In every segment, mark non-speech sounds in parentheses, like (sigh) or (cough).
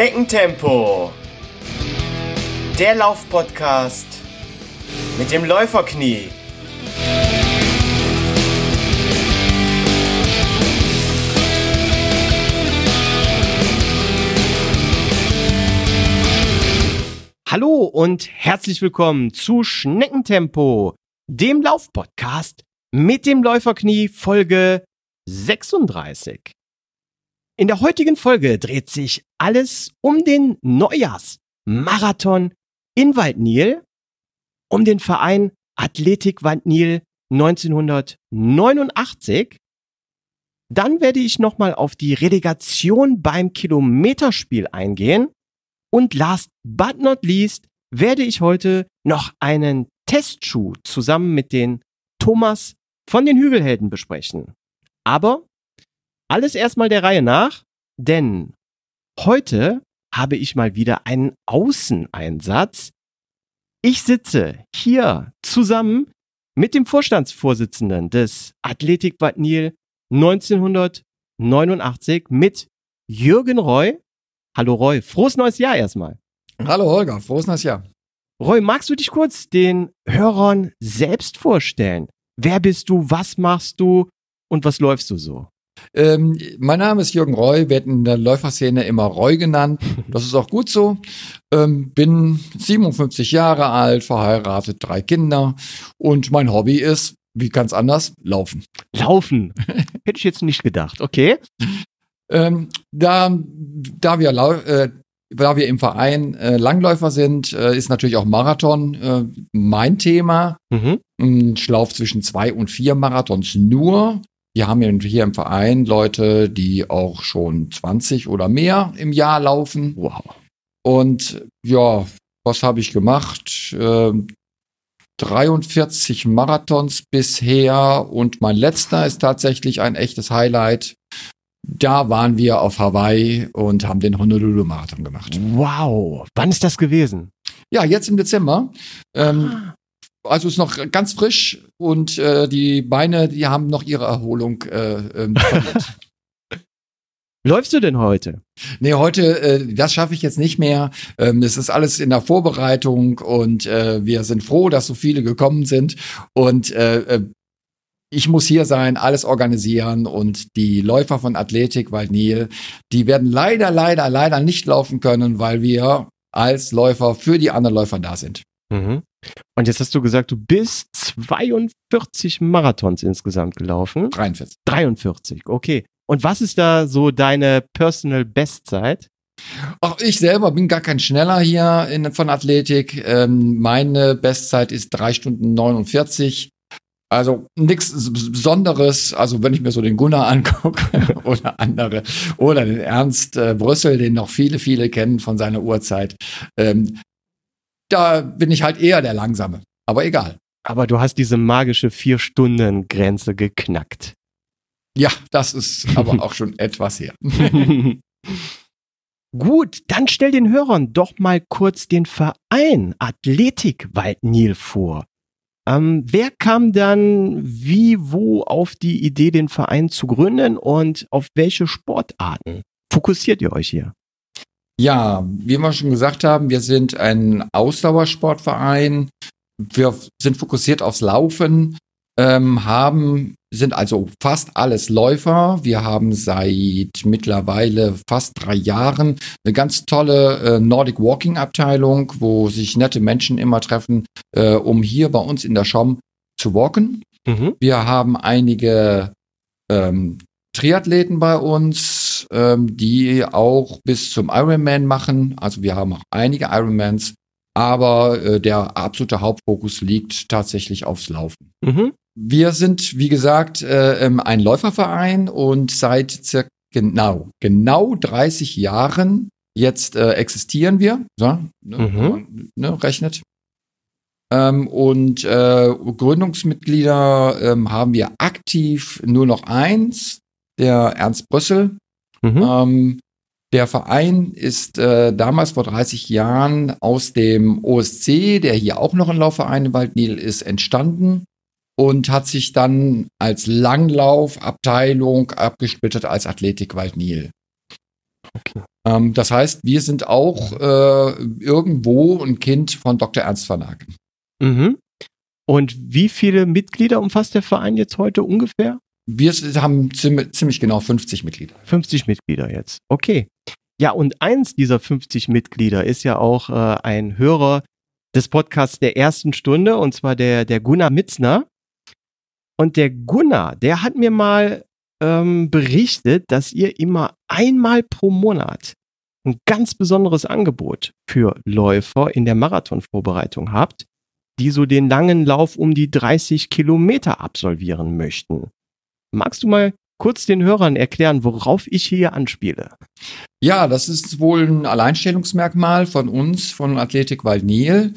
Schneckentempo. Der Laufpodcast mit dem Läuferknie. Hallo und herzlich willkommen zu Schneckentempo, dem Laufpodcast mit dem Läuferknie Folge 36. In der heutigen Folge dreht sich alles um den Neujahrsmarathon in Waldnil, um den Verein Athletik Waldnil 1989. Dann werde ich nochmal auf die Relegation beim Kilometerspiel eingehen. Und last but not least werde ich heute noch einen Testschuh zusammen mit den Thomas von den Hügelhelden besprechen. Aber alles erstmal der Reihe nach, denn heute habe ich mal wieder einen Außeneinsatz. Ich sitze hier zusammen mit dem Vorstandsvorsitzenden des Athletik Bad Nil 1989 mit Jürgen Roy. Hallo Roy, frohes neues Jahr erstmal. Hallo Holger, frohes neues Jahr. Roy, magst du dich kurz den Hörern selbst vorstellen? Wer bist du, was machst du und was läufst du so? Ähm, mein Name ist Jürgen Roy, werde in der Läuferszene immer Roy genannt. (laughs) Das ist auch gut so. Ähm, bin 57 Jahre alt, verheiratet, drei Kinder und mein Hobby ist, wie ganz anders, Laufen. Laufen? (laughs) Hätte ich jetzt nicht gedacht, okay. Ähm, da, da wir äh, da wir im Verein äh, Langläufer sind, äh, ist natürlich auch Marathon äh, mein Thema. Mhm. Ich laufe zwischen zwei und vier Marathons nur. Wir haben hier im Verein Leute, die auch schon 20 oder mehr im Jahr laufen. Wow. Und ja, was habe ich gemacht? Äh, 43 Marathons bisher und mein letzter ist tatsächlich ein echtes Highlight. Da waren wir auf Hawaii und haben den Honolulu-Marathon gemacht. Wow, wann ist das gewesen? Ja, jetzt im Dezember. Ähm, ah. Also ist noch ganz frisch und äh, die Beine, die haben noch ihre Erholung äh, ähm, (laughs) Läufst du denn heute? Nee, heute, äh, das schaffe ich jetzt nicht mehr. Ähm, es ist alles in der Vorbereitung und äh, wir sind froh, dass so viele gekommen sind. Und äh, äh ich muss hier sein, alles organisieren und die Läufer von Athletik Waldnil, die werden leider, leider, leider nicht laufen können, weil wir als Läufer für die anderen Läufer da sind. Mhm. Und jetzt hast du gesagt, du bist 42 Marathons insgesamt gelaufen. 43. 43, okay. Und was ist da so deine Personal Bestzeit? Ach, ich selber bin gar kein Schneller hier in, von Athletik. Ähm, meine Bestzeit ist 3 Stunden 49. Also nichts Besonderes. Also wenn ich mir so den Gunnar (laughs) angucke oder andere oder den Ernst äh, Brüssel, den noch viele, viele kennen von seiner Uhrzeit, ähm, da bin ich halt eher der Langsame. Aber egal. Aber du hast diese magische Vier-Stunden-Grenze geknackt. Ja, das ist aber (laughs) auch schon etwas her. (laughs) Gut, dann stell den Hörern doch mal kurz den Verein Athletik Waldnil vor. Ähm, wer kam dann wie, wo auf die Idee, den Verein zu gründen und auf welche Sportarten fokussiert ihr euch hier? Ja, wie wir schon gesagt haben, wir sind ein Ausdauersportverein. Wir sind fokussiert aufs Laufen, ähm, haben, sind also fast alles Läufer. Wir haben seit mittlerweile fast drei Jahren eine ganz tolle äh, Nordic Walking Abteilung, wo sich nette Menschen immer treffen, äh, um hier bei uns in der Schom zu walken. Mhm. Wir haben einige ähm, Triathleten bei uns, ähm, die auch bis zum Ironman machen. Also wir haben auch einige Ironmans, aber äh, der absolute Hauptfokus liegt tatsächlich aufs Laufen. Mhm. Wir sind, wie gesagt, äh, ähm, ein Läuferverein und seit circa genau, genau 30 Jahren jetzt äh, existieren wir. So, ne, mhm. ne, rechnet. Ähm, und äh, Gründungsmitglieder ähm, haben wir aktiv nur noch eins der Ernst Brüssel. Mhm. Ähm, der Verein ist äh, damals vor 30 Jahren aus dem OSC, der hier auch noch ein Laufverein im Waldnil ist, entstanden und hat sich dann als Langlaufabteilung abgesplittert als Athletik Waldnil. Okay. Ähm, das heißt, wir sind auch äh, irgendwo ein Kind von Dr. Ernst van Aken. Mhm. Und wie viele Mitglieder umfasst der Verein jetzt heute ungefähr? Wir haben ziemlich, genau 50 Mitglieder. 50 Mitglieder jetzt. Okay. Ja, und eins dieser 50 Mitglieder ist ja auch äh, ein Hörer des Podcasts der ersten Stunde, und zwar der, der Gunnar Mitzner. Und der Gunnar, der hat mir mal ähm, berichtet, dass ihr immer einmal pro Monat ein ganz besonderes Angebot für Läufer in der Marathonvorbereitung habt, die so den langen Lauf um die 30 Kilometer absolvieren möchten. Magst du mal kurz den Hörern erklären, worauf ich hier anspiele? Ja, das ist wohl ein Alleinstellungsmerkmal von uns, von Athletik Waldnil.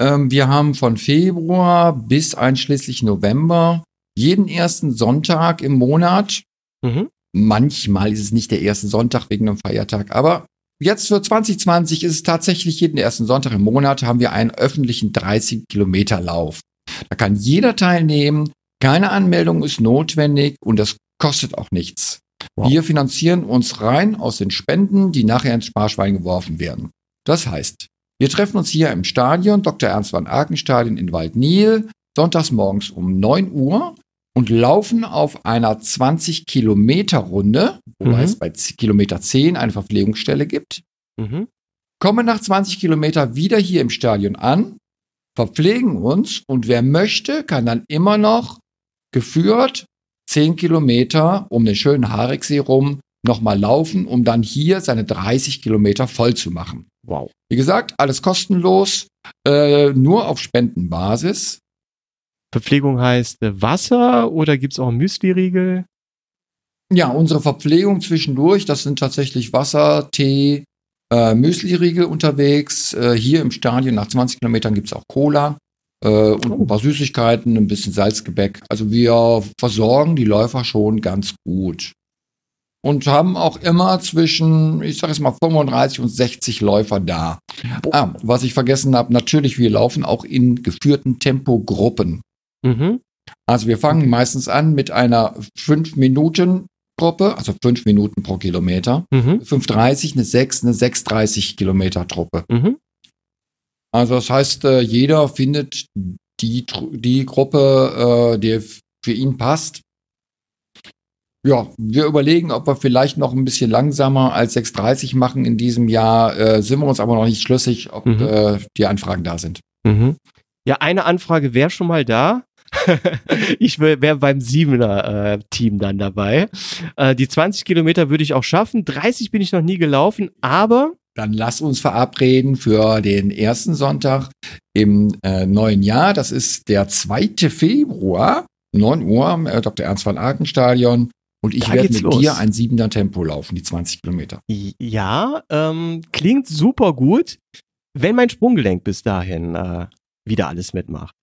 Ähm, wir haben von Februar bis einschließlich November jeden ersten Sonntag im Monat. Mhm. Manchmal ist es nicht der erste Sonntag wegen einem Feiertag, aber jetzt für 2020 ist es tatsächlich jeden ersten Sonntag im Monat haben wir einen öffentlichen 30 Kilometer Lauf. Da kann jeder teilnehmen. Keine Anmeldung ist notwendig und das kostet auch nichts. Wow. Wir finanzieren uns rein aus den Spenden, die nachher ins Sparschwein geworfen werden. Das heißt, wir treffen uns hier im Stadion, Dr. Ernst van Aken Stadion in Waldnil, sonntags morgens um 9 Uhr und laufen auf einer 20 Kilometer Runde, wobei mhm. es bei Kilometer 10 eine Verpflegungsstelle gibt. Mhm. Kommen nach 20 Kilometer wieder hier im Stadion an, verpflegen uns und wer möchte, kann dann immer noch geführt 10 Kilometer um den schönen Hariksee rum nochmal laufen, um dann hier seine 30 Kilometer voll zu machen. Wow. Wie gesagt, alles kostenlos, äh, nur auf Spendenbasis. Verpflegung heißt äh, Wasser oder gibt es auch Müsli-Riegel? Ja, unsere Verpflegung zwischendurch, das sind tatsächlich Wasser, Tee, äh, Müsli-Riegel unterwegs. Äh, hier im Stadion nach 20 Kilometern gibt es auch Cola äh, und ein paar Süßigkeiten, ein bisschen Salzgebäck. Also wir versorgen die Läufer schon ganz gut. Und haben auch immer zwischen, ich sage jetzt mal, 35 und 60 Läufer da. Ah, was ich vergessen habe, natürlich, wir laufen auch in geführten Tempogruppen. Mhm. Also wir fangen meistens an mit einer 5 Minuten Gruppe, also 5 Minuten pro Kilometer. Mhm. 5,30, eine 6, eine 6,30 Kilometer Truppe. Mhm. Also das heißt, äh, jeder findet die, die Gruppe, äh, die für ihn passt. Ja, wir überlegen, ob wir vielleicht noch ein bisschen langsamer als 6,30 machen in diesem Jahr. Äh, sind wir uns aber noch nicht schlüssig, ob mhm. äh, die Anfragen da sind. Mhm. Ja, eine Anfrage wäre schon mal da. (laughs) ich wäre beim Siebener-Team äh, dann dabei. Äh, die 20 Kilometer würde ich auch schaffen. 30 bin ich noch nie gelaufen, aber dann lass uns verabreden für den ersten Sonntag im äh, neuen Jahr. Das ist der 2. Februar, 9 Uhr, im äh, Dr. Ernst van Aken Stadion. Und ich werde mit los. dir ein siebener Tempo laufen, die 20 Kilometer. Ja, ähm, klingt super gut, wenn mein Sprunggelenk bis dahin äh, wieder alles mitmacht.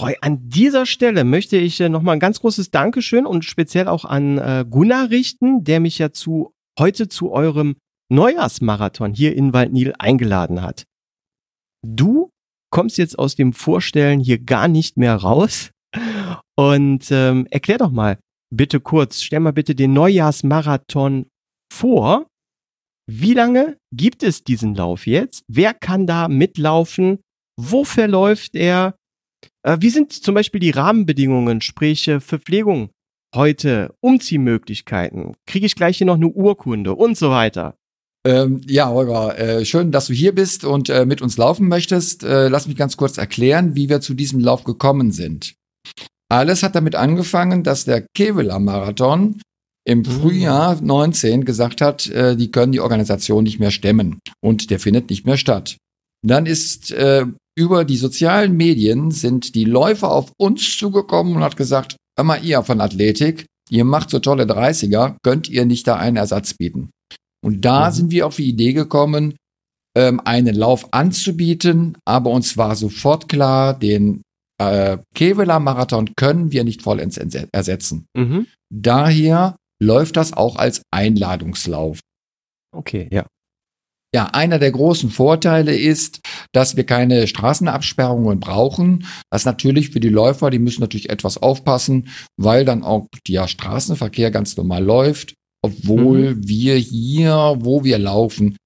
Roy, an dieser Stelle möchte ich äh, nochmal ein ganz großes Dankeschön und speziell auch an äh, Gunnar richten, der mich ja zu heute zu eurem Neujahrsmarathon hier in Waldnil eingeladen hat. Du kommst jetzt aus dem Vorstellen hier gar nicht mehr raus. Und ähm, erklär doch mal bitte kurz, stell mal bitte den Neujahrsmarathon vor. Wie lange gibt es diesen Lauf jetzt? Wer kann da mitlaufen? Wo verläuft er? Äh, wie sind zum Beispiel die Rahmenbedingungen, sprich äh, Verpflegung heute, Umziehmöglichkeiten? Kriege ich gleich hier noch eine Urkunde und so weiter? Ähm, ja, Holger, äh, schön, dass du hier bist und äh, mit uns laufen möchtest. Äh, lass mich ganz kurz erklären, wie wir zu diesem Lauf gekommen sind. Alles hat damit angefangen, dass der Kevela Marathon im mhm. Frühjahr 19 gesagt hat, äh, die können die Organisation nicht mehr stemmen und der findet nicht mehr statt. Dann ist äh, über die sozialen Medien sind die Läufer auf uns zugekommen und hat gesagt, mal ihr von Athletik, ihr macht so tolle 30er, könnt ihr nicht da einen Ersatz bieten? Und da mhm. sind wir auf die Idee gekommen, ähm, einen Lauf anzubieten, aber uns war sofort klar, den äh, Kevela Marathon können wir nicht vollends ersetzen. Mhm. Daher läuft das auch als Einladungslauf. Okay, ja. Ja, einer der großen Vorteile ist, dass wir keine Straßenabsperrungen brauchen. Das natürlich für die Läufer, die müssen natürlich etwas aufpassen, weil dann auch der Straßenverkehr ganz normal läuft. Obwohl wir hier, wo wir laufen,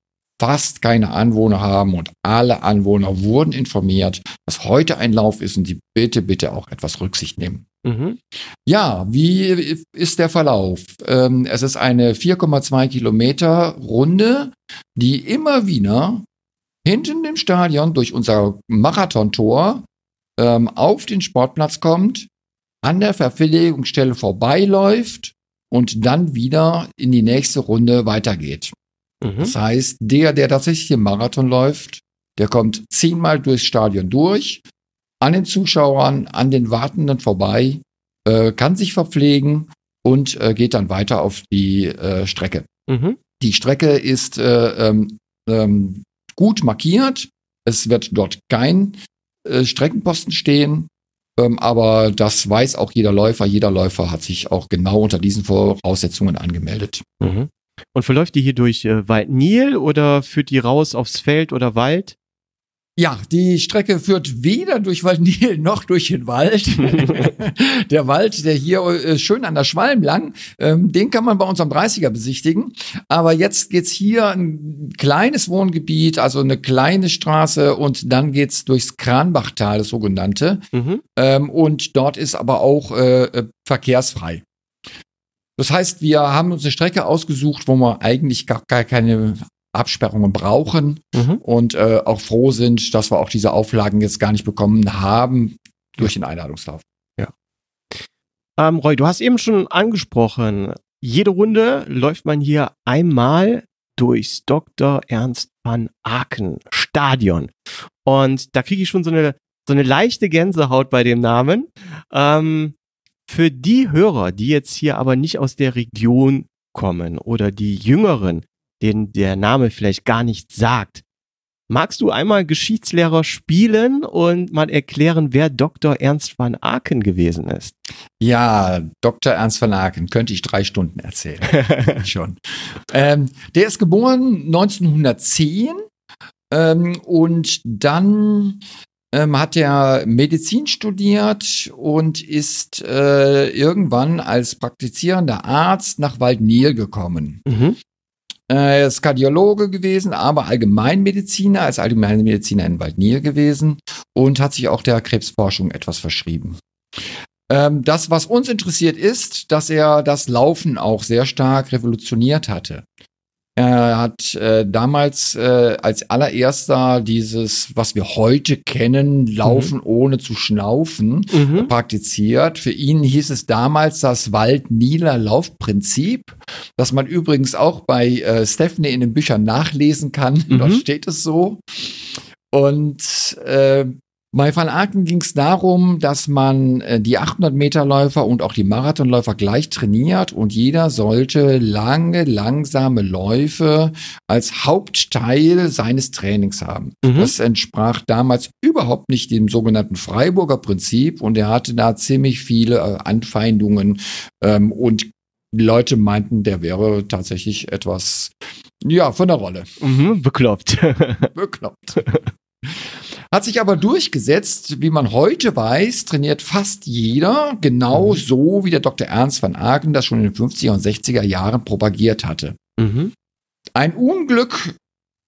fast keine Anwohner haben und alle Anwohner wurden informiert, dass heute ein Lauf ist und sie bitte, bitte auch etwas Rücksicht nehmen. Mhm. Ja, wie ist der Verlauf? Ähm, es ist eine 4,2 Kilometer Runde, die immer wieder hinten im Stadion durch unser Marathontor ähm, auf den Sportplatz kommt, an der Verpflegungsstelle vorbeiläuft und dann wieder in die nächste Runde weitergeht. Mhm. Das heißt, der, der tatsächlich den Marathon läuft, der kommt zehnmal durchs Stadion durch, an den Zuschauern, an den Wartenden vorbei, äh, kann sich verpflegen und äh, geht dann weiter auf die äh, Strecke. Mhm. Die Strecke ist äh, ähm, ähm, gut markiert. Es wird dort kein äh, Streckenposten stehen. Ähm, aber das weiß auch jeder Läufer. Jeder Läufer hat sich auch genau unter diesen Voraussetzungen angemeldet. Mhm. Und verläuft die hier durch äh, Wald-Nil oder führt die raus aufs Feld oder Wald? Ja, die Strecke führt weder durch Waldnil (laughs) noch durch den Wald. (laughs) der Wald, der hier äh, schön an der Schwalm lang, ähm, den kann man bei uns am 30er besichtigen. Aber jetzt geht's hier ein kleines Wohngebiet, also eine kleine Straße und dann geht's durchs Kranbachtal, das sogenannte. Mhm. Ähm, und dort ist aber auch äh, äh, verkehrsfrei. Das heißt, wir haben uns eine Strecke ausgesucht, wo wir eigentlich gar, gar keine Absperrungen brauchen Mhm. und äh, auch froh sind, dass wir auch diese Auflagen jetzt gar nicht bekommen haben durch den Einladungslauf. Ähm, Roy, du hast eben schon angesprochen, jede Runde läuft man hier einmal durchs Dr. Ernst van Aken Stadion. Und da kriege ich schon so eine, so eine leichte Gänsehaut bei dem Namen. Ähm, für die Hörer, die jetzt hier aber nicht aus der Region kommen oder die Jüngeren, denen der Name vielleicht gar nichts sagt, magst du einmal Geschichtslehrer spielen und mal erklären, wer Dr. Ernst van Aken gewesen ist? Ja, Dr. Ernst van Aken, könnte ich drei Stunden erzählen. (laughs) Schon. Ähm, der ist geboren 1910 ähm, und dann ähm, hat er Medizin studiert und ist äh, irgendwann als praktizierender Arzt nach Waldnil gekommen. Mhm. Er ist Kardiologe gewesen, aber Allgemeinmediziner, als Allgemeinmediziner in Waldnil gewesen und hat sich auch der Krebsforschung etwas verschrieben. Ähm, das, was uns interessiert, ist, dass er das Laufen auch sehr stark revolutioniert hatte. Er hat äh, damals äh, als allererster dieses, was wir heute kennen, Laufen ohne zu schnaufen, Mhm. praktiziert. Für ihn hieß es damals das Wald-Nieler Laufprinzip, das man übrigens auch bei äh, Stephanie in den Büchern nachlesen kann. (laughs) Mhm. Dort steht es so. Und äh, bei Van Aken ging es darum, dass man äh, die 800 Meter Läufer und auch die Marathonläufer gleich trainiert und jeder sollte lange, langsame Läufe als Hauptteil seines Trainings haben. Mhm. Das entsprach damals überhaupt nicht dem sogenannten Freiburger Prinzip und er hatte da ziemlich viele äh, Anfeindungen ähm, und Leute meinten, der wäre tatsächlich etwas, ja, von der Rolle. Mhm, bekloppt. Bekloppt. (laughs) Hat sich aber durchgesetzt, wie man heute weiß, trainiert fast jeder genau so, wie der Dr. Ernst van Aken das schon in den 50er und 60er Jahren propagiert hatte. mhm. Ein Unglück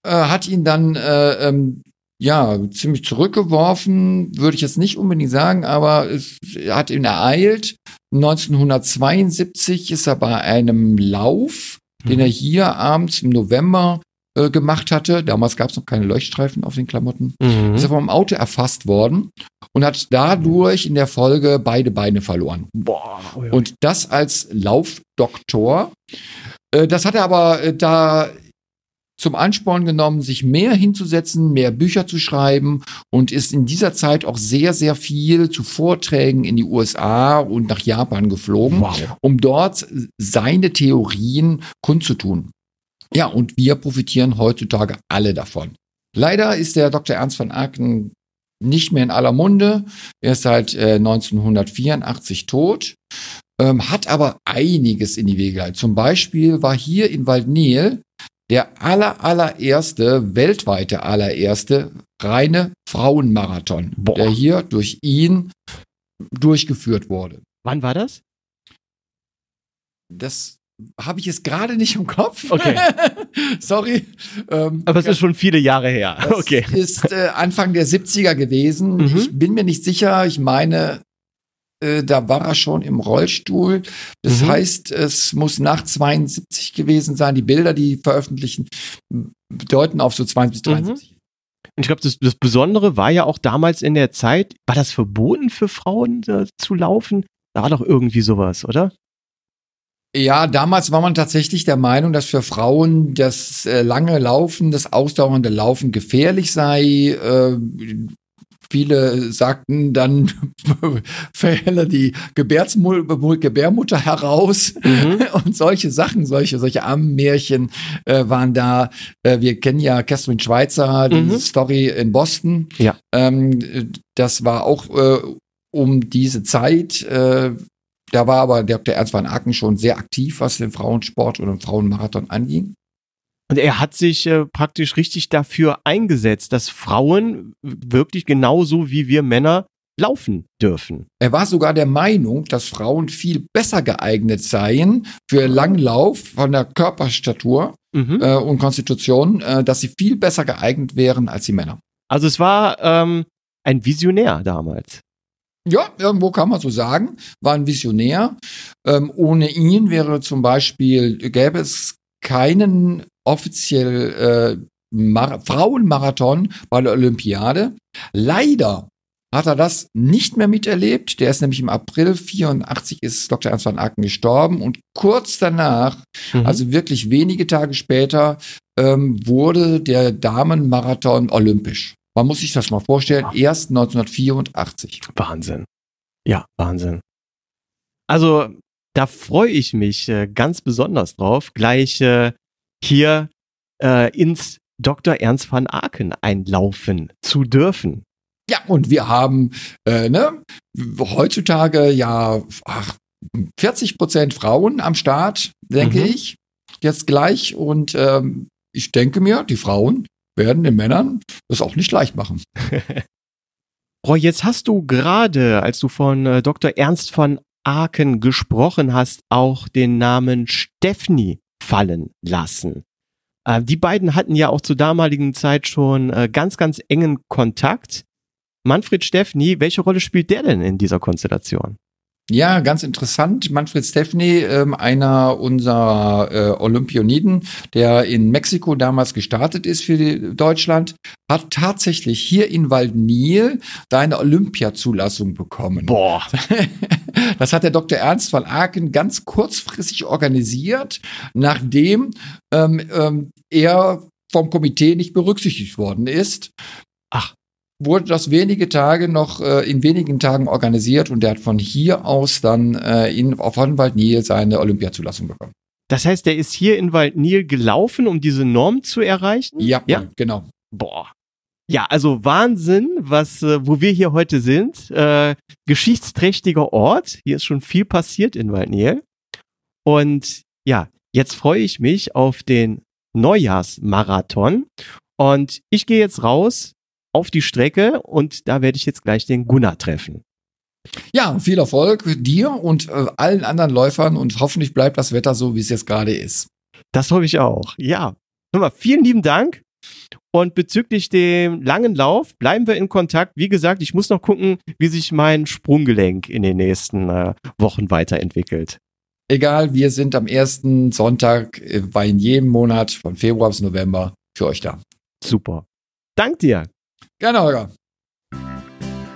äh, hat ihn dann äh, ähm, ja ziemlich zurückgeworfen, würde ich jetzt nicht unbedingt sagen, aber es hat ihn ereilt. 1972 ist er bei einem Lauf, den er hier abends im November äh, gemacht hatte. Damals gab es noch keine Leuchtstreifen auf den Klamotten. Mhm. Ist er vom Auto erfasst worden und hat dadurch in der Folge beide Beine verloren. Boah. oh ja. Und das als Laufdoktor. Äh, Das hat er aber äh, da zum Ansporn genommen, sich mehr hinzusetzen, mehr Bücher zu schreiben und ist in dieser Zeit auch sehr, sehr viel zu Vorträgen in die USA und nach Japan geflogen, wow. um dort seine Theorien kundzutun. Ja, und wir profitieren heutzutage alle davon. Leider ist der Dr. Ernst van Aken nicht mehr in aller Munde. Er ist seit äh, 1984 tot, ähm, hat aber einiges in die Wege geleitet. Zum Beispiel war hier in Waldnil der aller, allererste, weltweite allererste reine Frauenmarathon, Boah. der hier durch ihn durchgeführt wurde. Wann war das? Das habe ich es gerade nicht im Kopf. Okay. (laughs) Sorry. Ähm, Aber es ist schon viele Jahre her. Das (laughs) okay. ist äh, Anfang der 70er gewesen. Mhm. Ich bin mir nicht sicher. Ich meine, äh, da war er schon im Rollstuhl. Das mhm. heißt, es muss nach 72 gewesen sein. Die Bilder, die veröffentlichen, deuten auf so 72, 73. Mhm. Ich glaube, das, das, Besondere war ja auch damals in der Zeit, war das verboten für Frauen äh, zu laufen? Da war doch irgendwie sowas, oder? Ja, damals war man tatsächlich der Meinung, dass für Frauen das äh, lange Laufen, das ausdauernde Laufen gefährlich sei. Äh, Viele sagten dann, (laughs) verhelle die Gebärmutter heraus mhm. (laughs) und solche Sachen, solche, solche Ammenmärchen äh, waren da. Äh, wir kennen ja Catherine Schweizer, die mhm. Story in Boston. Ja. Ähm, das war auch äh, um diese Zeit. Äh, da war aber der Dr. Ernst van Aken schon sehr aktiv, was den Frauensport und den Frauenmarathon anging. Und er hat sich äh, praktisch richtig dafür eingesetzt, dass Frauen wirklich genauso wie wir Männer laufen dürfen. Er war sogar der Meinung, dass Frauen viel besser geeignet seien für Langlauf von der Körperstatur mhm. äh, und Konstitution, äh, dass sie viel besser geeignet wären als die Männer. Also es war ähm, ein Visionär damals. Ja, irgendwo kann man so sagen, war ein Visionär. Ähm, ohne ihn wäre zum Beispiel, gäbe es keinen offiziell äh, Frauenmarathon bei der Olympiade. Leider hat er das nicht mehr miterlebt. Der ist nämlich im April 84 ist Dr. Ernst van Aken gestorben und kurz danach, mhm. also wirklich wenige Tage später, ähm, wurde der Damenmarathon olympisch. Man muss sich das mal vorstellen, erst 1984. Wahnsinn. Ja, Wahnsinn. Also, da freue ich mich äh, ganz besonders drauf, gleich äh, hier äh, ins Dr. Ernst van Aken einlaufen zu dürfen. Ja, und wir haben äh, ne, heutzutage ja ach, 40 Prozent Frauen am Start, denke mhm. ich, jetzt gleich. Und ähm, ich denke mir, die Frauen werden den Männern das auch nicht leicht machen. (laughs) Roy, jetzt hast du gerade, als du von äh, Dr. Ernst von Aken gesprochen hast, auch den Namen Stephanie fallen lassen. Äh, die beiden hatten ja auch zur damaligen Zeit schon äh, ganz, ganz engen Kontakt. Manfred Steffni, welche Rolle spielt der denn in dieser Konstellation? Ja, ganz interessant. Manfred Steffni, ähm, einer unserer äh, Olympioniden, der in Mexiko damals gestartet ist für die, Deutschland, hat tatsächlich hier in Waldnil seine Olympiazulassung bekommen. Boah. (laughs) Das hat der Dr. Ernst von Aken ganz kurzfristig organisiert, nachdem ähm, ähm, er vom Komitee nicht berücksichtigt worden ist. Ach, wurde das wenige Tage noch äh, in wenigen Tagen organisiert und der hat von hier aus dann äh, in, auf Waldnil seine Olympiazulassung bekommen. Das heißt, der ist hier in Waldnil gelaufen, um diese Norm zu erreichen? Ja, ja? genau. Boah. Ja, also Wahnsinn, was, äh, wo wir hier heute sind. Äh, geschichtsträchtiger Ort. Hier ist schon viel passiert in Waldnil. Und ja, jetzt freue ich mich auf den Neujahrsmarathon. Und ich gehe jetzt raus auf die Strecke und da werde ich jetzt gleich den Gunnar treffen. Ja, viel Erfolg dir und äh, allen anderen Läufern und hoffentlich bleibt das Wetter so, wie es jetzt gerade ist. Das hoffe ich auch. Ja. Nochmal vielen lieben Dank. Und bezüglich dem langen Lauf bleiben wir in Kontakt. Wie gesagt, ich muss noch gucken, wie sich mein Sprunggelenk in den nächsten äh, Wochen weiterentwickelt. Egal, wir sind am ersten Sonntag äh, bei in jedem Monat von Februar bis November für euch da. Super. Dank dir. Gerne, Holger.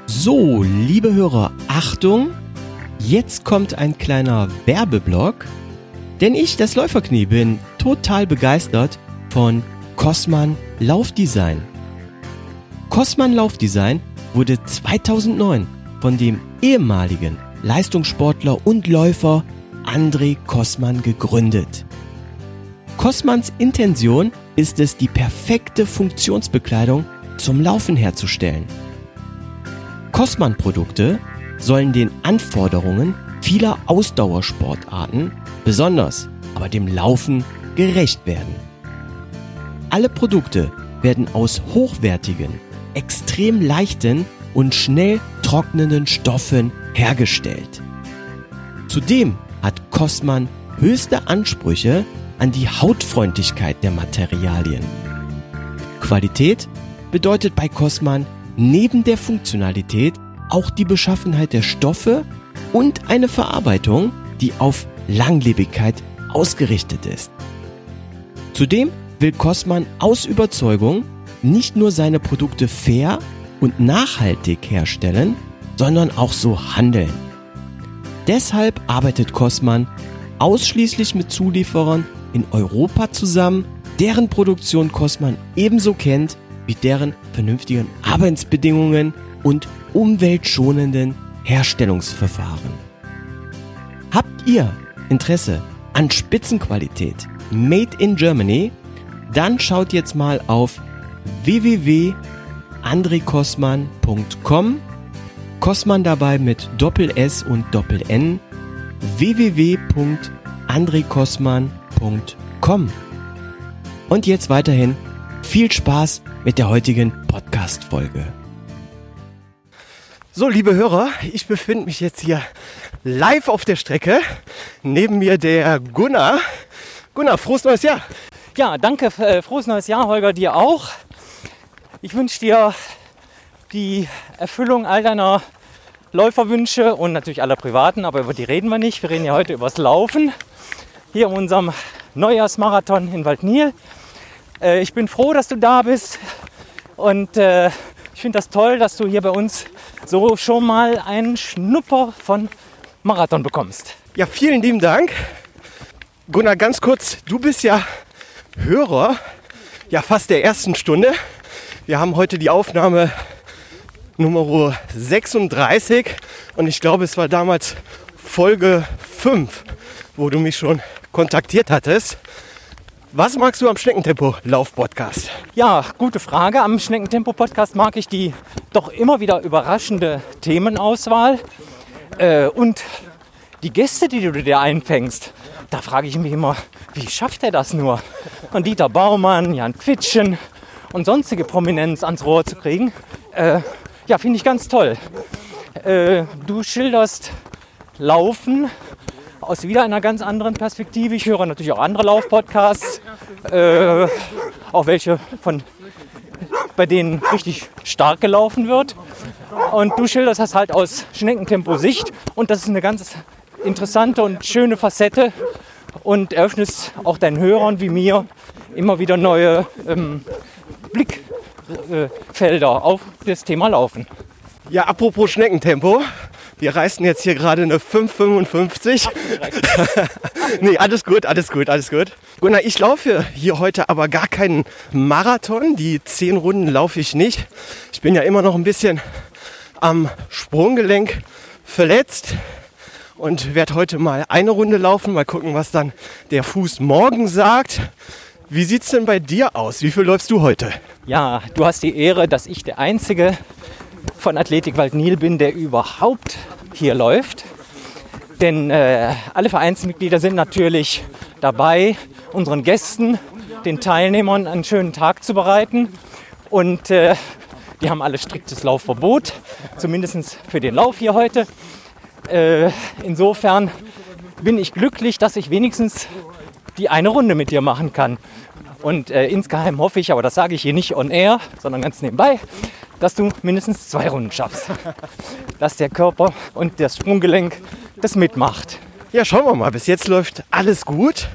So, liebe Hörer, Achtung! Jetzt kommt ein kleiner Werbeblock. Denn ich, das Läuferknie, bin total begeistert von Cosman Laufdesign. Cosman Laufdesign wurde 2009 von dem ehemaligen Leistungssportler und Läufer André Kosman gegründet. Kosmans Intention ist es, die perfekte Funktionsbekleidung zum Laufen herzustellen. Kosman-Produkte sollen den Anforderungen vieler Ausdauersportarten, besonders aber dem Laufen, gerecht werden. Alle Produkte werden aus hochwertigen, extrem leichten und schnell trocknenden Stoffen hergestellt. Zudem hat Cosman höchste Ansprüche an die Hautfreundlichkeit der Materialien. Qualität bedeutet bei Cosman neben der Funktionalität auch die Beschaffenheit der Stoffe und eine Verarbeitung, die auf Langlebigkeit ausgerichtet ist. Zudem will Cosman aus Überzeugung nicht nur seine Produkte fair und nachhaltig herstellen, sondern auch so handeln. Deshalb arbeitet Cosman ausschließlich mit Zulieferern in Europa zusammen, deren Produktion Cosman ebenso kennt wie deren vernünftigen Arbeitsbedingungen und umweltschonenden Herstellungsverfahren. Habt ihr Interesse an Spitzenqualität Made in Germany? Dann schaut jetzt mal auf www.andrekosman.com Kosman dabei mit Doppel S und Doppel N www.andrekosman.com Und jetzt weiterhin viel Spaß mit der heutigen Podcast-Folge. So, liebe Hörer, ich befinde mich jetzt hier live auf der Strecke. Neben mir der Gunnar. Gunnar, frohes neues Jahr. Ja, danke, äh, frohes neues Jahr, Holger, dir auch. Ich wünsche dir die Erfüllung all deiner Läuferwünsche und natürlich aller privaten, aber über die reden wir nicht. Wir reden ja heute übers Laufen. Hier in unserem Neujahrsmarathon in Waldnil. Äh, ich bin froh, dass du da bist und äh, ich finde das toll, dass du hier bei uns so schon mal einen Schnupper von Marathon bekommst. Ja, vielen lieben Dank. Gunnar, ganz kurz, du bist ja Hörer, ja fast der ersten Stunde. Wir haben heute die Aufnahme Nummer 36 und ich glaube, es war damals Folge 5, wo du mich schon kontaktiert hattest. Was magst du am Schneckentempo-Lauf-Podcast? Ja, gute Frage. Am Schneckentempo-Podcast mag ich die doch immer wieder überraschende Themenauswahl äh, und die Gäste, die du dir einfängst. Da frage ich mich immer, wie schafft er das nur? Und Dieter Baumann, Jan Fitschen und sonstige Prominenz ans Rohr zu kriegen, äh, ja, finde ich ganz toll. Äh, du schilderst Laufen aus wieder einer ganz anderen Perspektive. Ich höre natürlich auch andere Laufpodcasts, äh, auch welche von bei denen richtig stark gelaufen wird. Und du schilderst das halt aus Schneckentempo-Sicht und das ist eine ganz interessante und schöne Facette und eröffnest auch deinen Hörern wie mir immer wieder neue ähm, Blickfelder auf das Thema Laufen. Ja, apropos Schneckentempo. Wir reißen jetzt hier gerade eine 5,55. (laughs) nee, alles gut, alles gut, alles gut. Gunnar, ich laufe hier heute aber gar keinen Marathon. Die 10 Runden laufe ich nicht. Ich bin ja immer noch ein bisschen am Sprunggelenk verletzt und werde heute mal eine Runde laufen. Mal gucken, was dann der Fuß morgen sagt. Wie sieht es denn bei dir aus? Wie viel läufst du heute? Ja, du hast die Ehre, dass ich der Einzige von Athletik Waldnil bin, der überhaupt hier läuft. Denn äh, alle Vereinsmitglieder sind natürlich dabei, unseren Gästen, den Teilnehmern einen schönen Tag zu bereiten. Und äh, die haben alle striktes Laufverbot, zumindest für den Lauf hier heute. Äh, insofern bin ich glücklich, dass ich wenigstens die eine Runde mit dir machen kann. Und äh, insgeheim hoffe ich, aber das sage ich hier nicht on air, sondern ganz nebenbei, dass du mindestens zwei Runden schaffst. (laughs) dass der Körper und das Sprunggelenk das mitmacht. Ja, schauen wir mal. Bis jetzt läuft alles gut.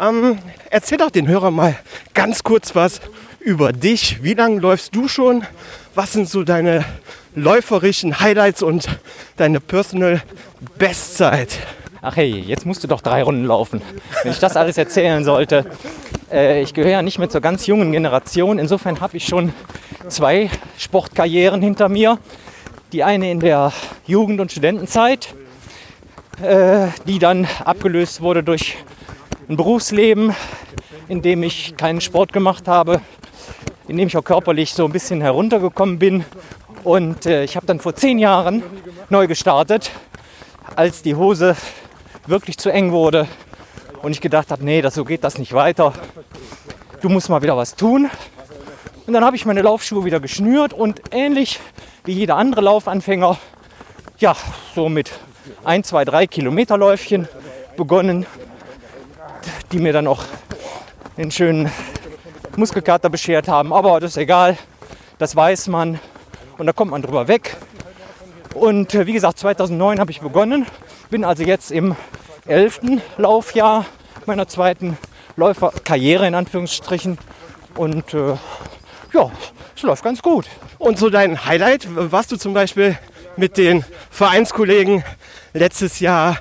Ähm, erzähl doch den Hörern mal ganz kurz was über dich. Wie lange läufst du schon? Was sind so deine läuferischen Highlights und deine Personal Bestzeit? Ach hey, jetzt musst du doch drei Runden laufen, wenn ich das alles erzählen sollte. Äh, ich gehöre ja nicht mehr zur ganz jungen Generation. Insofern habe ich schon zwei Sportkarrieren hinter mir. Die eine in der Jugend- und Studentenzeit, äh, die dann abgelöst wurde durch ein Berufsleben, in dem ich keinen Sport gemacht habe, in dem ich auch körperlich so ein bisschen heruntergekommen bin. Und äh, ich habe dann vor zehn Jahren neu gestartet, als die Hose wirklich zu eng wurde und ich gedacht habe, nee, das, so geht das nicht weiter. Du musst mal wieder was tun. Und dann habe ich meine Laufschuhe wieder geschnürt und ähnlich wie jeder andere Laufanfänger, ja, so mit ein, zwei, drei Kilometerläufchen begonnen. die mir dann auch den schönen Muskelkater beschert haben. Aber das ist egal, das weiß man und da kommt man drüber weg. Und äh, wie gesagt, 2009 habe ich begonnen, bin also jetzt im 11. Laufjahr meiner zweiten Läuferkarriere in Anführungsstrichen. Und äh, ja, es läuft ganz gut. Und so dein Highlight, warst du zum Beispiel mit den Vereinskollegen letztes Jahr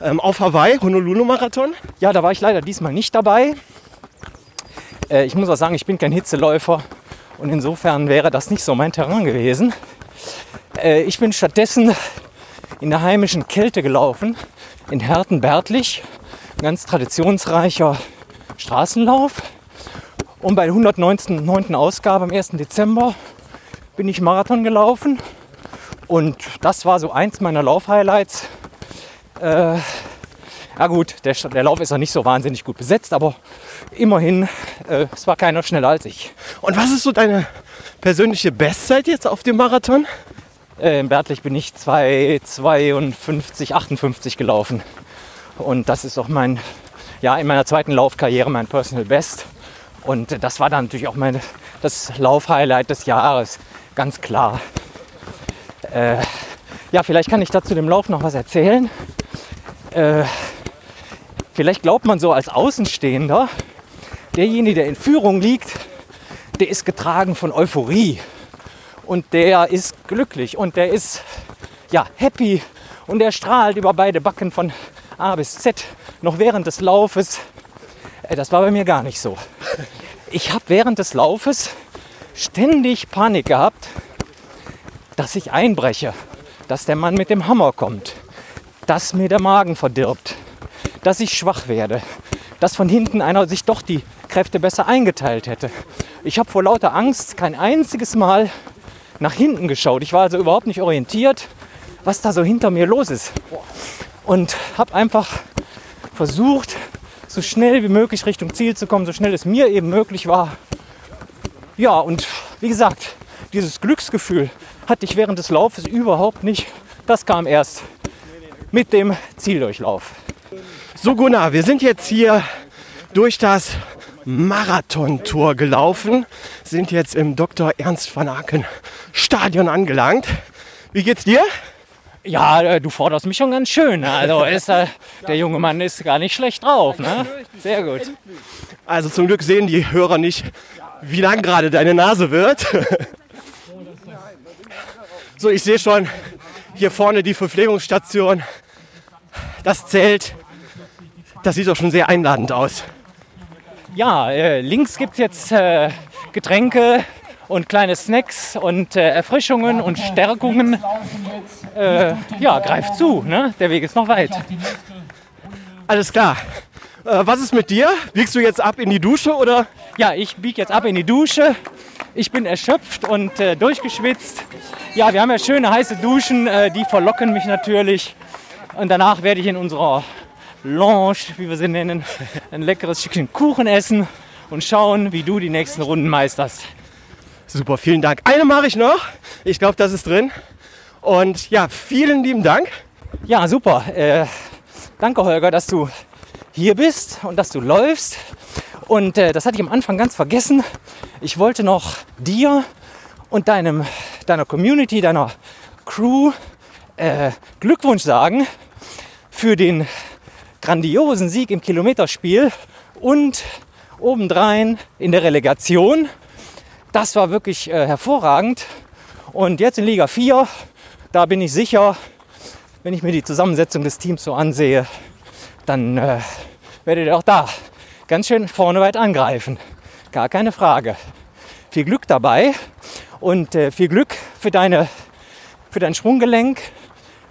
ähm, auf Hawaii, Honolulu-Marathon? Ja, da war ich leider diesmal nicht dabei. Äh, ich muss auch sagen, ich bin kein Hitzeläufer und insofern wäre das nicht so mein Terrain gewesen. Äh, ich bin stattdessen in der heimischen Kälte gelaufen, in Herten-Bertlich, ein ganz traditionsreicher Straßenlauf. Und bei der 109. Ausgabe am 1. Dezember bin ich Marathon gelaufen. Und das war so eins meiner Laufhighlights. Äh, ja gut, der, der Lauf ist ja nicht so wahnsinnig gut besetzt, aber immerhin, äh, es war keiner schneller als ich. Und was ist so deine persönliche Bestzeit jetzt auf dem Marathon? In Bertlich bin ich 2,52, 58 gelaufen. Und das ist auch mein, ja, in meiner zweiten Laufkarriere mein Personal Best. Und das war dann natürlich auch mein, das Laufhighlight des Jahres, ganz klar. Äh, ja, vielleicht kann ich dazu dem Lauf noch was erzählen. Äh, vielleicht glaubt man so als Außenstehender, derjenige, der in Führung liegt, der ist getragen von Euphorie und der ist glücklich und der ist ja happy und der strahlt über beide Backen von A bis Z noch während des Laufes. Äh, das war bei mir gar nicht so. Ich habe während des Laufes ständig Panik gehabt, dass ich einbreche, dass der Mann mit dem Hammer kommt, dass mir der Magen verdirbt, dass ich schwach werde, dass von hinten einer sich doch die Kräfte besser eingeteilt hätte. Ich habe vor lauter Angst kein einziges Mal nach hinten geschaut. Ich war also überhaupt nicht orientiert, was da so hinter mir los ist. Und habe einfach versucht, so schnell wie möglich Richtung Ziel zu kommen, so schnell es mir eben möglich war. Ja, und wie gesagt, dieses Glücksgefühl hatte ich während des Laufes überhaupt nicht. Das kam erst mit dem Zieldurchlauf. So Gunnar, wir sind jetzt hier durch das Marathontor gelaufen, sind jetzt im Dr. Ernst van Aken Stadion angelangt. Wie geht's dir? Ja, äh, du forderst mich schon ganz schön. Also (laughs) ist, äh, der junge Mann ist gar nicht schlecht drauf. Ne? Sehr gut. Also zum Glück sehen die Hörer nicht, wie lang gerade deine Nase wird. so, ich sehe schon hier vorne die Verpflegungsstation, das Zelt. Das sieht doch schon sehr einladend aus. Ja, äh, links gibt es jetzt äh, Getränke und kleine Snacks und äh, Erfrischungen und Stärkungen. Ja, greift zu, ne? der Weg ist noch weit. Alles klar. Was ist mit dir? Biegst du jetzt ab in die Dusche oder? Ja, ich biege jetzt ab in die Dusche. Ich bin erschöpft und durchgeschwitzt. Ja, wir haben ja schöne heiße Duschen, die verlocken mich natürlich. Und danach werde ich in unserer Lounge, wie wir sie nennen, ein leckeres Stückchen Kuchen essen und schauen, wie du die nächsten Runden meisterst. Super, vielen Dank. Eine mache ich noch. Ich glaube, das ist drin. Und ja, vielen lieben Dank. Ja, super. Äh, danke, Holger, dass du hier bist und dass du läufst. Und äh, das hatte ich am Anfang ganz vergessen. Ich wollte noch dir und deinem, deiner Community, deiner Crew äh, Glückwunsch sagen für den grandiosen Sieg im Kilometerspiel und obendrein in der Relegation. Das war wirklich äh, hervorragend. Und jetzt in Liga 4, da bin ich sicher, wenn ich mir die Zusammensetzung des Teams so ansehe, dann äh, werdet ihr auch da ganz schön vorne weit angreifen. Gar keine Frage. Viel Glück dabei und äh, viel Glück für, deine, für dein Schwunggelenk,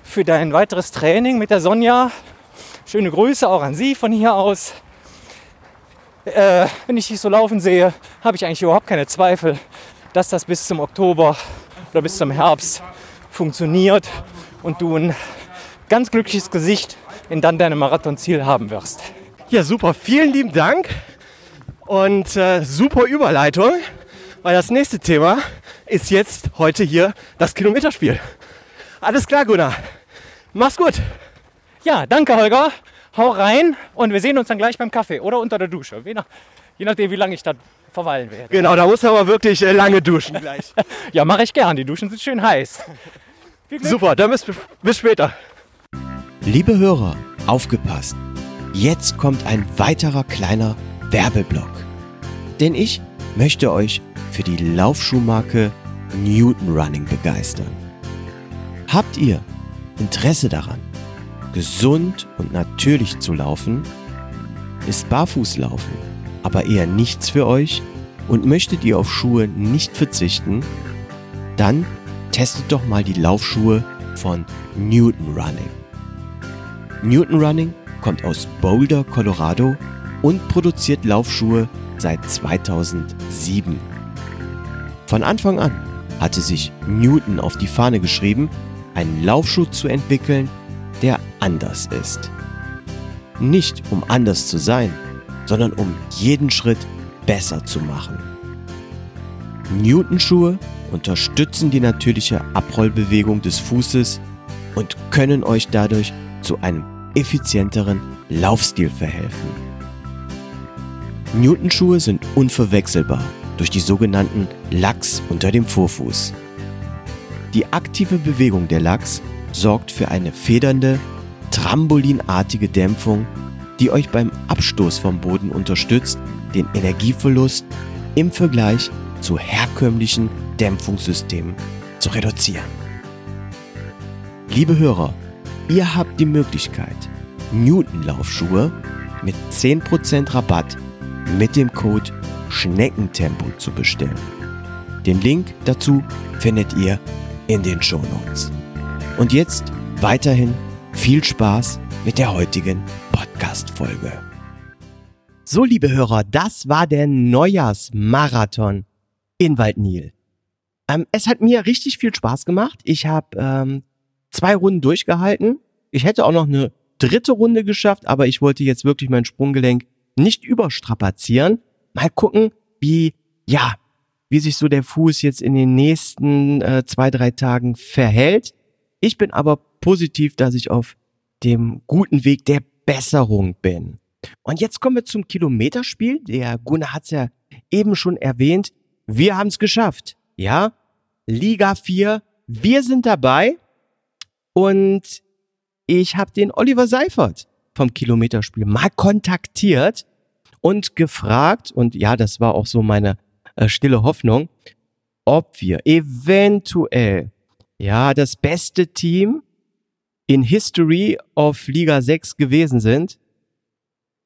für dein weiteres Training mit der Sonja Schöne Grüße auch an Sie von hier aus. Äh, wenn ich dich so laufen sehe, habe ich eigentlich überhaupt keine Zweifel, dass das bis zum Oktober oder bis zum Herbst funktioniert und du ein ganz glückliches Gesicht in dann deinem Marathonziel haben wirst. Ja, super. Vielen lieben Dank und äh, super Überleitung, weil das nächste Thema ist jetzt heute hier das Kilometerspiel. Alles klar, Gunnar. Mach's gut. Ja, danke Holger. hau rein und wir sehen uns dann gleich beim Kaffee oder unter der Dusche. Je, nach, je nachdem, wie lange ich da verweilen werde. Genau, da muss aber wirklich äh, lange duschen gleich. (laughs) Ja, mache ich gern. Die Duschen sind schön heiß. Super, dann bis, bis später. Liebe Hörer, aufgepasst. Jetzt kommt ein weiterer kleiner Werbeblock. Denn ich möchte euch für die Laufschuhmarke Newton Running begeistern. Habt ihr Interesse daran, gesund und natürlich zu laufen? Ist Barfußlaufen aber eher nichts für euch und möchtet ihr auf Schuhe nicht verzichten? Dann testet doch mal die Laufschuhe von Newton Running. Newton Running kommt aus Boulder, Colorado und produziert Laufschuhe seit 2007. Von Anfang an hatte sich Newton auf die Fahne geschrieben, einen Laufschuh zu entwickeln, der anders ist. Nicht um anders zu sein, sondern um jeden Schritt besser zu machen. Newton-Schuhe unterstützen die natürliche Abrollbewegung des Fußes und können euch dadurch zu einem effizienteren Laufstil verhelfen. Newton-Schuhe sind unverwechselbar durch die sogenannten Lachs unter dem Vorfuß. Die aktive Bewegung der Lachs sorgt für eine federnde, trambolinartige Dämpfung, die euch beim Abstoß vom Boden unterstützt, den Energieverlust im Vergleich zu herkömmlichen Dämpfungssystemen zu reduzieren. Liebe Hörer, ihr habt die Möglichkeit, Newton-Laufschuhe mit 10% Rabatt mit dem Code Schneckentempo zu bestellen. Den Link dazu findet ihr in den Show Notes. Und jetzt weiterhin viel Spaß mit der heutigen Podcast-Folge. So, liebe Hörer, das war der Neujahrsmarathon in Waldnil. Ähm, es hat mir richtig viel Spaß gemacht. Ich habe ähm, zwei Runden durchgehalten. Ich hätte auch noch eine dritte Runde geschafft, aber ich wollte jetzt wirklich mein Sprunggelenk nicht überstrapazieren. Mal gucken, wie, ja, wie sich so der Fuß jetzt in den nächsten äh, zwei, drei Tagen verhält. Ich bin aber positiv, dass ich auf dem guten Weg der Besserung bin. Und jetzt kommen wir zum Kilometerspiel. Der Gunnar hat es ja eben schon erwähnt. Wir haben es geschafft. Ja, Liga 4. Wir sind dabei. Und ich habe den Oliver Seifert vom Kilometerspiel mal kontaktiert und gefragt, und ja, das war auch so meine äh, stille Hoffnung, ob wir eventuell ja das beste Team in History of Liga 6 gewesen sind.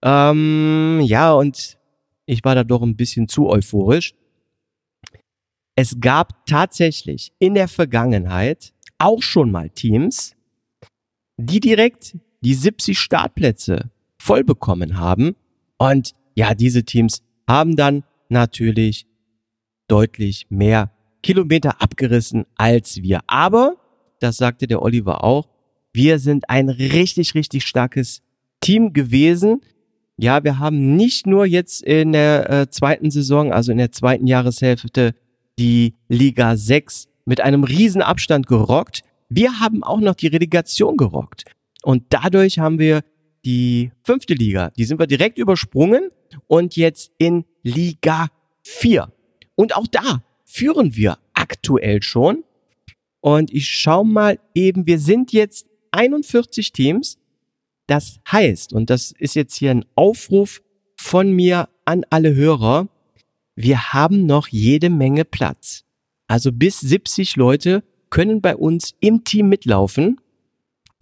Ähm, ja, und ich war da doch ein bisschen zu euphorisch. Es gab tatsächlich in der Vergangenheit auch schon mal Teams, die direkt die 70 Startplätze voll bekommen haben. Und ja, diese Teams haben dann natürlich deutlich mehr Kilometer abgerissen als wir. Aber, das sagte der Oliver auch, wir sind ein richtig, richtig starkes Team gewesen. Ja, wir haben nicht nur jetzt in der äh, zweiten Saison, also in der zweiten Jahreshälfte, die Liga 6 mit einem riesen Abstand gerockt. Wir haben auch noch die Relegation gerockt. Und dadurch haben wir die fünfte Liga, die sind wir direkt übersprungen und jetzt in Liga 4. Und auch da führen wir aktuell schon. Und ich schau mal eben, wir sind jetzt 41 Teams. Das heißt, und das ist jetzt hier ein Aufruf von mir an alle Hörer, wir haben noch jede Menge Platz. Also bis 70 Leute können bei uns im Team mitlaufen.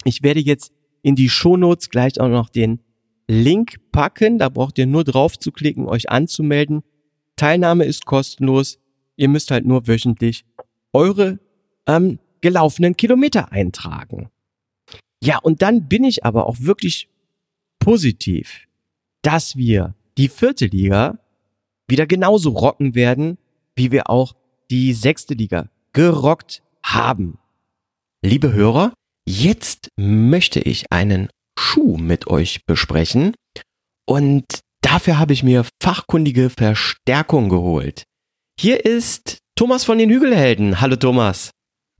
Ich werde jetzt in die Shownotes gleich auch noch den Link packen. Da braucht ihr nur drauf zu klicken, euch anzumelden. Teilnahme ist kostenlos. Ihr müsst halt nur wöchentlich eure ähm, gelaufenen Kilometer eintragen. Ja, und dann bin ich aber auch wirklich positiv, dass wir die vierte Liga wieder genauso rocken werden, wie wir auch die sechste Liga gerockt haben. Liebe Hörer, Jetzt möchte ich einen Schuh mit euch besprechen und dafür habe ich mir fachkundige Verstärkung geholt. Hier ist Thomas von den Hügelhelden. Hallo Thomas.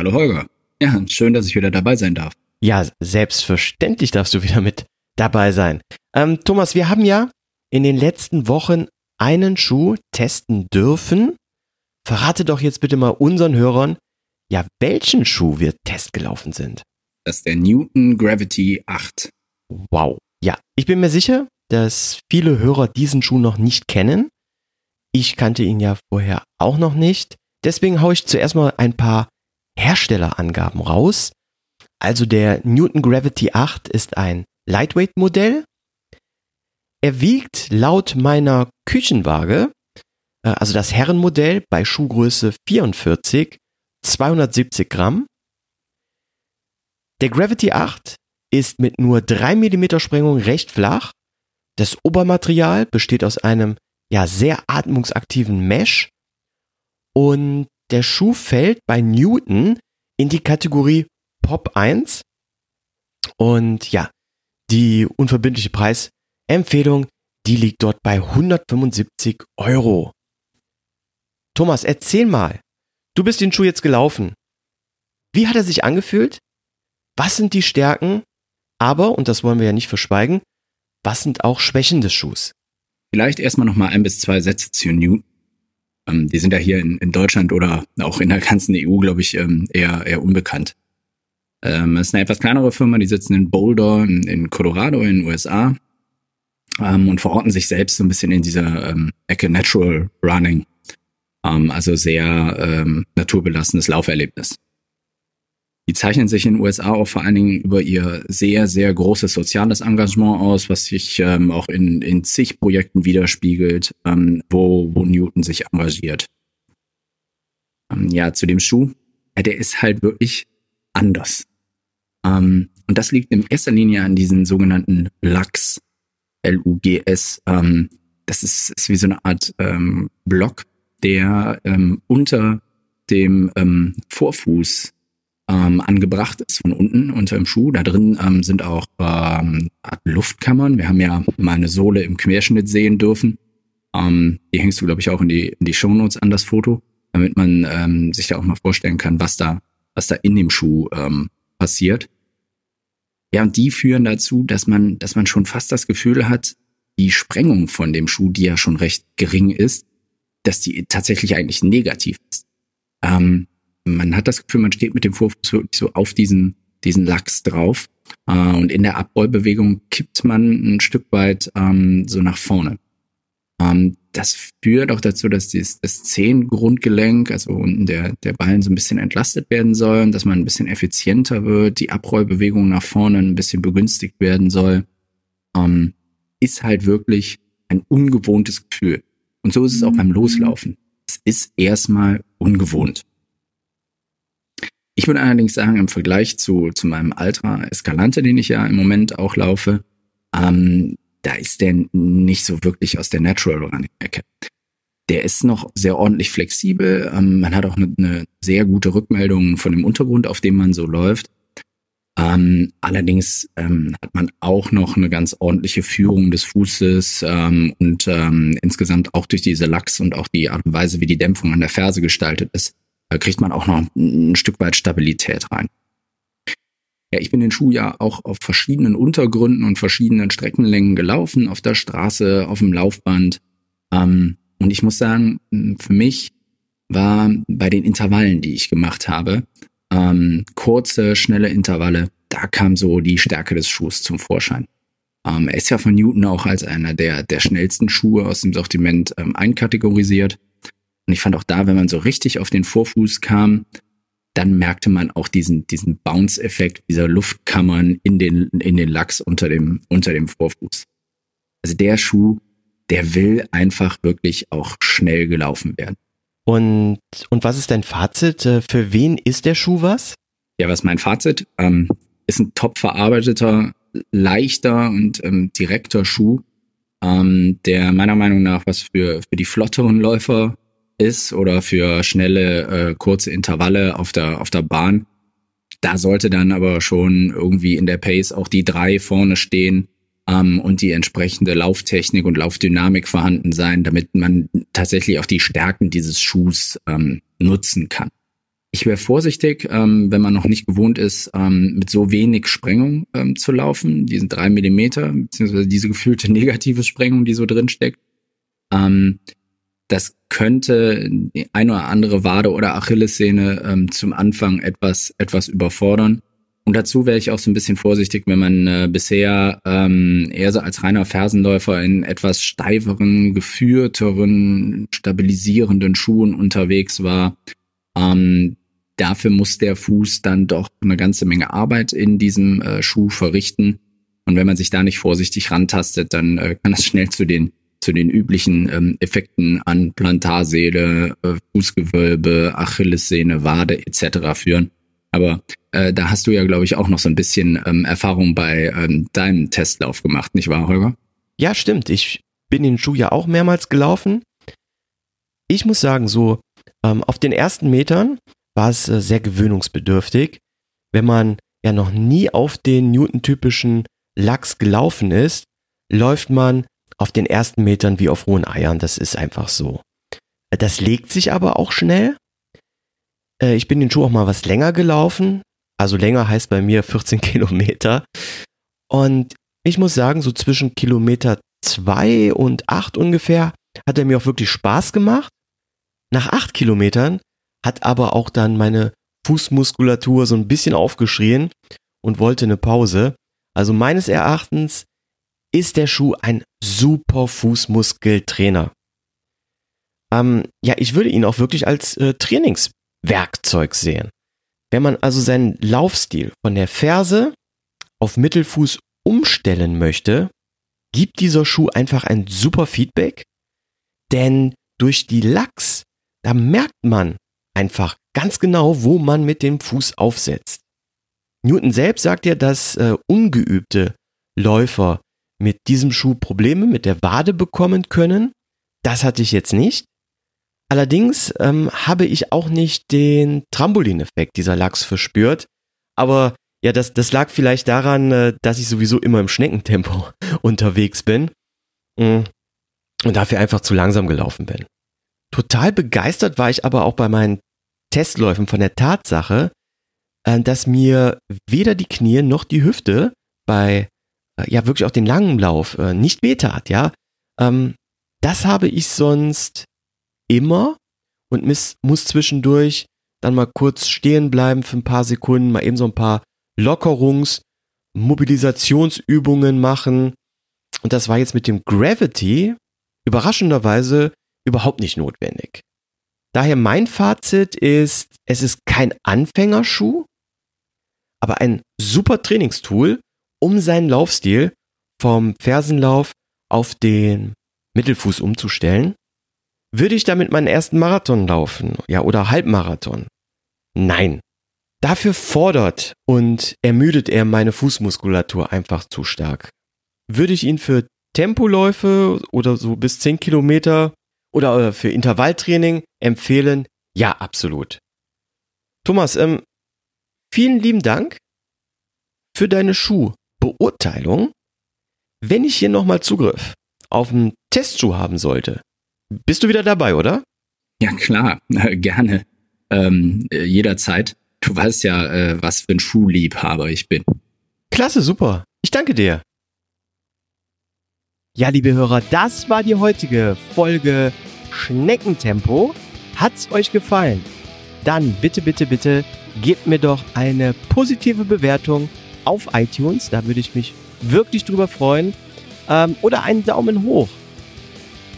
Hallo Holger. Ja, schön, dass ich wieder dabei sein darf. Ja, selbstverständlich darfst du wieder mit dabei sein. Ähm, Thomas, wir haben ja in den letzten Wochen einen Schuh testen dürfen. Verrate doch jetzt bitte mal unseren Hörern, ja, welchen Schuh wir testgelaufen sind. Das ist der Newton Gravity 8. Wow. Ja, ich bin mir sicher, dass viele Hörer diesen Schuh noch nicht kennen. Ich kannte ihn ja vorher auch noch nicht. Deswegen haue ich zuerst mal ein paar Herstellerangaben raus. Also der Newton Gravity 8 ist ein Lightweight-Modell. Er wiegt laut meiner Küchenwaage, äh, also das Herrenmodell bei Schuhgröße 44, 270 Gramm. Der Gravity 8 ist mit nur 3 mm Sprengung recht flach. Das Obermaterial besteht aus einem ja sehr atmungsaktiven Mesh und der Schuh fällt bei Newton in die Kategorie Pop 1 und ja, die unverbindliche Preisempfehlung, die liegt dort bei 175 Euro. Thomas, erzähl mal, du bist den Schuh jetzt gelaufen. Wie hat er sich angefühlt? Was sind die Stärken? Aber, und das wollen wir ja nicht verschweigen, was sind auch Schwächen des Schuhs? Vielleicht erstmal nochmal ein bis zwei Sätze zu Newton. Ähm, die sind ja hier in, in, Deutschland oder auch in der ganzen EU, glaube ich, ähm, eher, eher unbekannt. Ähm, es ist eine etwas kleinere Firma, die sitzen in Boulder in, in Colorado in den USA ähm, und verorten sich selbst so ein bisschen in dieser ähm, Ecke Natural Running. Ähm, also sehr ähm, naturbelassenes Lauferlebnis. Die zeichnen sich in den USA auch vor allen Dingen über ihr sehr, sehr großes soziales Engagement aus, was sich ähm, auch in, in zig Projekten widerspiegelt, ähm, wo, wo Newton sich engagiert. Ähm, ja, zu dem Schuh, ja, der ist halt wirklich anders. Ähm, und das liegt in erster Linie an diesen sogenannten Lux, L-U-G-S. Ähm, das ist, ist wie so eine Art ähm, Block, der ähm, unter dem ähm, Vorfuß ähm, angebracht ist von unten unter dem Schuh. Da drin ähm, sind auch ähm, Luftkammern. Wir haben ja mal eine Sohle im Querschnitt sehen dürfen. Ähm, die hängst du, glaube ich, auch in die, in die Shownotes an das Foto, damit man ähm, sich da auch mal vorstellen kann, was da, was da in dem Schuh ähm, passiert. Ja, und die führen dazu, dass man, dass man schon fast das Gefühl hat, die Sprengung von dem Schuh, die ja schon recht gering ist, dass die tatsächlich eigentlich negativ ist. Ähm, man hat das Gefühl, man steht mit dem Vorfuß wirklich so auf diesen, diesen Lachs drauf. Äh, und in der Abrollbewegung kippt man ein Stück weit ähm, so nach vorne. Ähm, das führt auch dazu, dass dieses, das Zehengrundgelenk, also unten der, der Ballen so ein bisschen entlastet werden soll, dass man ein bisschen effizienter wird, die Abrollbewegung nach vorne ein bisschen begünstigt werden soll. Ähm, ist halt wirklich ein ungewohntes Gefühl. Und so ist es auch beim Loslaufen. Es ist erstmal ungewohnt. Ich würde allerdings sagen, im Vergleich zu, zu meinem Ultra Escalante, den ich ja im Moment auch laufe, ähm, da ist der nicht so wirklich aus der Natural Running Ecke. Der ist noch sehr ordentlich flexibel. Ähm, man hat auch eine, eine, sehr gute Rückmeldung von dem Untergrund, auf dem man so läuft. Ähm, allerdings ähm, hat man auch noch eine ganz ordentliche Führung des Fußes ähm, und ähm, insgesamt auch durch diese Lachs und auch die Art und Weise, wie die Dämpfung an der Ferse gestaltet ist, da kriegt man auch noch ein Stück weit Stabilität rein. Ja, ich bin den Schuh ja auch auf verschiedenen Untergründen und verschiedenen Streckenlängen gelaufen, auf der Straße, auf dem Laufband. Ähm, und ich muss sagen, für mich war bei den Intervallen, die ich gemacht habe, ähm, kurze, schnelle Intervalle, da kam so die Stärke des Schuhs zum Vorschein. Ähm, er ist ja von Newton auch als einer der, der schnellsten Schuhe aus dem Sortiment ähm, einkategorisiert. Und ich fand auch da, wenn man so richtig auf den Vorfuß kam, dann merkte man auch diesen, diesen Bounce-Effekt dieser Luftkammern in den, in den Lachs unter dem, unter dem Vorfuß. Also der Schuh, der will einfach wirklich auch schnell gelaufen werden. Und, und was ist dein Fazit? Äh, für wen ist der Schuh was? Ja, was mein Fazit? Ähm, ist ein top verarbeiteter, leichter und ähm, direkter Schuh, ähm, der meiner Meinung nach was für, für die flotteren Läufer ist oder für schnelle, äh, kurze Intervalle auf der, auf der Bahn. Da sollte dann aber schon irgendwie in der Pace auch die drei vorne stehen ähm, und die entsprechende Lauftechnik und Laufdynamik vorhanden sein, damit man tatsächlich auch die Stärken dieses Schuhs ähm, nutzen kann. ich wäre vorsichtig, ähm, wenn man noch nicht gewohnt ist, ähm, mit so wenig Sprengung ähm, zu laufen. Die sind drei Millimeter, beziehungsweise diese gefühlte (laughs) negative Sprengung, die so drin steckt. Ähm, das könnte die eine oder andere Wade oder Achillessehne ähm, zum Anfang etwas, etwas überfordern. Und dazu wäre ich auch so ein bisschen vorsichtig, wenn man äh, bisher ähm, eher so als reiner Fersenläufer in etwas steiferen, geführteren, stabilisierenden Schuhen unterwegs war. Ähm, dafür muss der Fuß dann doch eine ganze Menge Arbeit in diesem äh, Schuh verrichten. Und wenn man sich da nicht vorsichtig rantastet, dann äh, kann das schnell zu den zu den üblichen ähm, Effekten an Plantarseele, äh, Fußgewölbe, Achillessehne, Wade etc. führen. Aber äh, da hast du ja, glaube ich, auch noch so ein bisschen ähm, Erfahrung bei ähm, deinem Testlauf gemacht, nicht wahr, Holger? Ja, stimmt. Ich bin den Schuh ja auch mehrmals gelaufen. Ich muss sagen, so ähm, auf den ersten Metern war es äh, sehr gewöhnungsbedürftig. Wenn man ja noch nie auf den Newton-typischen Lachs gelaufen ist, läuft man auf den ersten Metern wie auf hohen Eiern. Das ist einfach so. Das legt sich aber auch schnell. Äh, ich bin den Schuh auch mal was länger gelaufen. Also länger heißt bei mir 14 (laughs) Kilometer. Und ich muss sagen, so zwischen Kilometer zwei und acht ungefähr hat er mir auch wirklich Spaß gemacht. Nach acht Kilometern hat aber auch dann meine Fußmuskulatur so ein bisschen aufgeschrien und wollte eine Pause. Also meines Erachtens ist der Schuh ein super Fußmuskeltrainer. Ähm, ja, ich würde ihn auch wirklich als äh, Trainingswerkzeug sehen. Wenn man also seinen Laufstil von der Ferse auf Mittelfuß umstellen möchte, gibt dieser Schuh einfach ein super Feedback, denn durch die Lachs, da merkt man einfach ganz genau, wo man mit dem Fuß aufsetzt. Newton selbst sagt ja, dass äh, ungeübte Läufer mit diesem Schuh Probleme mit der Wade bekommen können. Das hatte ich jetzt nicht. Allerdings ähm, habe ich auch nicht den Trampolineffekt dieser Lachs verspürt. Aber ja, das, das lag vielleicht daran, äh, dass ich sowieso immer im Schneckentempo (laughs) unterwegs bin mm, und dafür einfach zu langsam gelaufen bin. Total begeistert war ich aber auch bei meinen Testläufen von der Tatsache, äh, dass mir weder die Knie noch die Hüfte bei ja wirklich auch den langen Lauf äh, nicht wehtat, ja. Ähm, das habe ich sonst immer und miss, muss zwischendurch dann mal kurz stehen bleiben für ein paar Sekunden, mal eben so ein paar Lockerungs-, Mobilisationsübungen machen. Und das war jetzt mit dem Gravity überraschenderweise überhaupt nicht notwendig. Daher mein Fazit ist, es ist kein Anfängerschuh, aber ein super Trainingstool, um seinen Laufstil vom Fersenlauf auf den Mittelfuß umzustellen. Würde ich damit meinen ersten Marathon laufen, ja, oder Halbmarathon? Nein. Dafür fordert und ermüdet er meine Fußmuskulatur einfach zu stark. Würde ich ihn für Tempoläufe oder so bis 10 Kilometer oder äh, für Intervalltraining empfehlen? Ja, absolut. Thomas, ähm, vielen lieben Dank für deine Schuhbeurteilung. Wenn ich hier nochmal Zugriff auf einen Testschuh haben sollte, bist du wieder dabei, oder? Ja, klar, (laughs) gerne. Ähm, äh, jederzeit. Du weißt ja, äh, was für ein Schuhliebhaber ich bin. Klasse, super. Ich danke dir. Ja, liebe Hörer, das war die heutige Folge Schneckentempo. Hat's euch gefallen? Dann bitte, bitte, bitte gebt mir doch eine positive Bewertung auf iTunes. Da würde ich mich wirklich drüber freuen. Ähm, oder einen Daumen hoch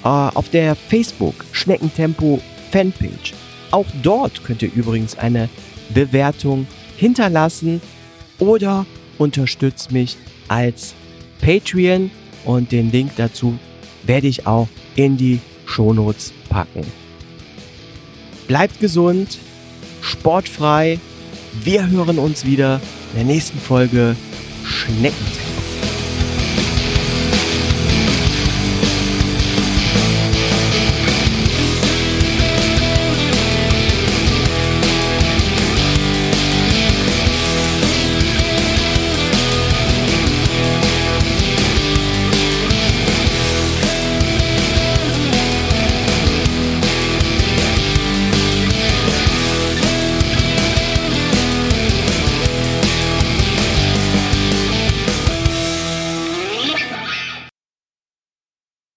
äh, auf der Facebook Schneckentempo Fanpage. Auch dort könnt ihr übrigens eine Bewertung hinterlassen oder unterstützt mich als Patreon und den Link dazu werde ich auch in die Shownotes packen. Bleibt gesund, sportfrei. Wir hören uns wieder in der nächsten Folge Schnecken.